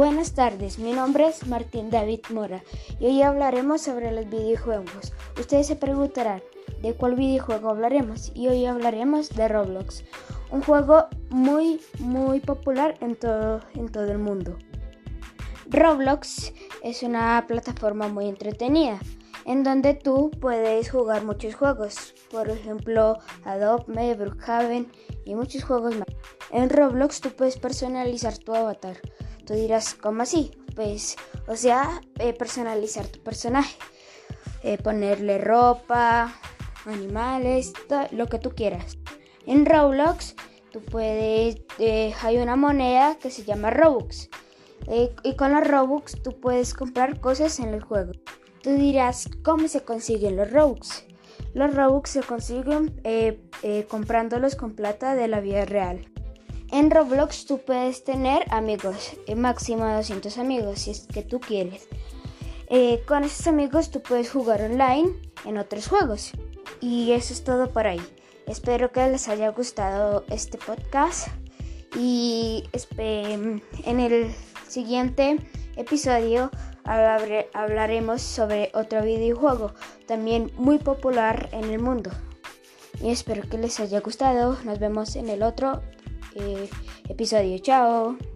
Buenas tardes, mi nombre es Martín David Mora y hoy hablaremos sobre los videojuegos. Ustedes se preguntarán de cuál videojuego hablaremos y hoy hablaremos de Roblox, un juego muy muy popular en todo, en todo el mundo. Roblox es una plataforma muy entretenida en donde tú puedes jugar muchos juegos, por ejemplo Adobe, Brookhaven y muchos juegos más. En Roblox tú puedes personalizar tu avatar Tú dirás, ¿cómo así? Pues, o sea, eh, personalizar tu personaje. Eh, ponerle ropa, animales, lo que tú quieras. En Roblox, tú puedes, eh, hay una moneda que se llama Robux. y con los Robux tú puedes comprar cosas en el juego. Tú dirás, ¿cómo se consiguen los Robux? Los Robux se consiguen comprándolos con plata de la vida real. En Roblox tú puedes tener amigos, eh, máximo 200 amigos si es que tú quieres. Eh, con esos amigos tú puedes jugar online en otros juegos. Y eso es todo por ahí. Espero que les haya gustado este podcast y en el siguiente episodio hablaremos sobre otro videojuego también muy popular en el mundo. Y espero que les haya gustado. Nos vemos en el otro eh, episodio. Chao.